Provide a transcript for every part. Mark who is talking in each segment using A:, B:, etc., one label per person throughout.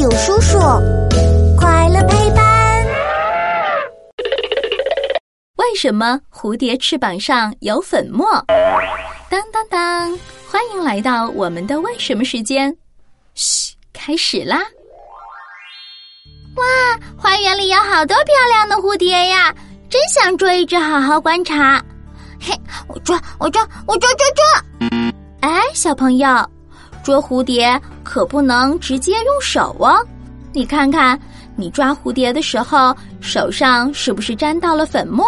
A: 有叔叔，快乐陪伴。
B: 为什么蝴蝶翅膀上有粉末？当当当！欢迎来到我们的为什么时间。嘘，开始啦！
C: 哇，花园里有好多漂亮的蝴蝶呀，真想捉一只好好观察。嘿，我抓，我抓，我抓抓抓！
B: 哎，小朋友。捉蝴蝶可不能直接用手哦，你看看，你抓蝴蝶的时候手上是不是沾到了粉末？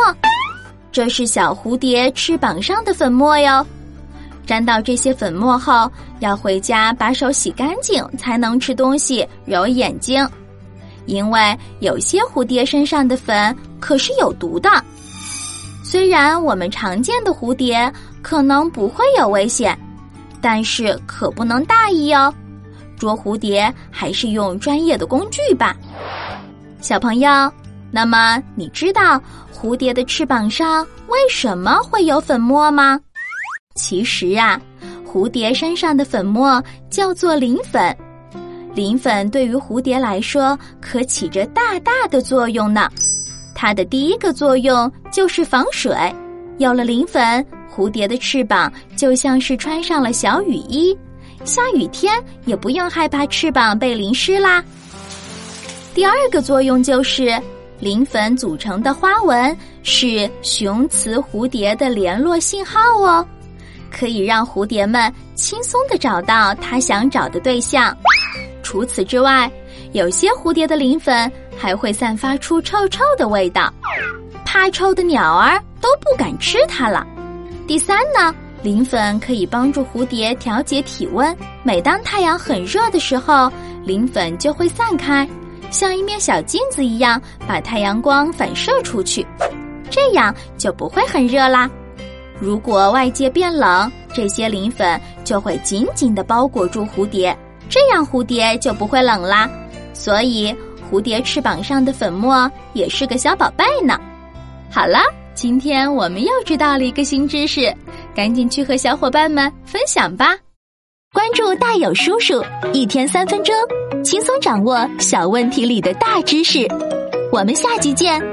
B: 这是小蝴蝶翅膀上的粉末哟。沾到这些粉末后，要回家把手洗干净才能吃东西、揉眼睛，因为有些蝴蝶身上的粉可是有毒的。虽然我们常见的蝴蝶可能不会有危险。但是可不能大意哦，捉蝴蝶还是用专业的工具吧。小朋友，那么你知道蝴蝶的翅膀上为什么会有粉末吗？其实啊，蝴蝶身上的粉末叫做磷粉，磷粉对于蝴蝶来说可起着大大的作用呢。它的第一个作用就是防水，有了磷粉。蝴蝶的翅膀就像是穿上了小雨衣，下雨天也不用害怕翅膀被淋湿啦。第二个作用就是，磷粉组成的花纹是雄雌蝴蝶的联络信号哦，可以让蝴蝶们轻松的找到它想找的对象。除此之外，有些蝴蝶的磷粉还会散发出臭臭的味道，怕臭的鸟儿都不敢吃它了。第三呢，磷粉可以帮助蝴蝶调节体温。每当太阳很热的时候，磷粉就会散开，像一面小镜子一样，把太阳光反射出去，这样就不会很热啦。如果外界变冷，这些磷粉就会紧紧的包裹住蝴蝶，这样蝴蝶就不会冷啦。所以，蝴蝶翅膀上的粉末也是个小宝贝呢。好了。今天我们又知道了一个新知识，赶紧去和小伙伴们分享吧！关注大有叔叔，一天三分钟，轻松掌握小问题里的大知识。我们下集见。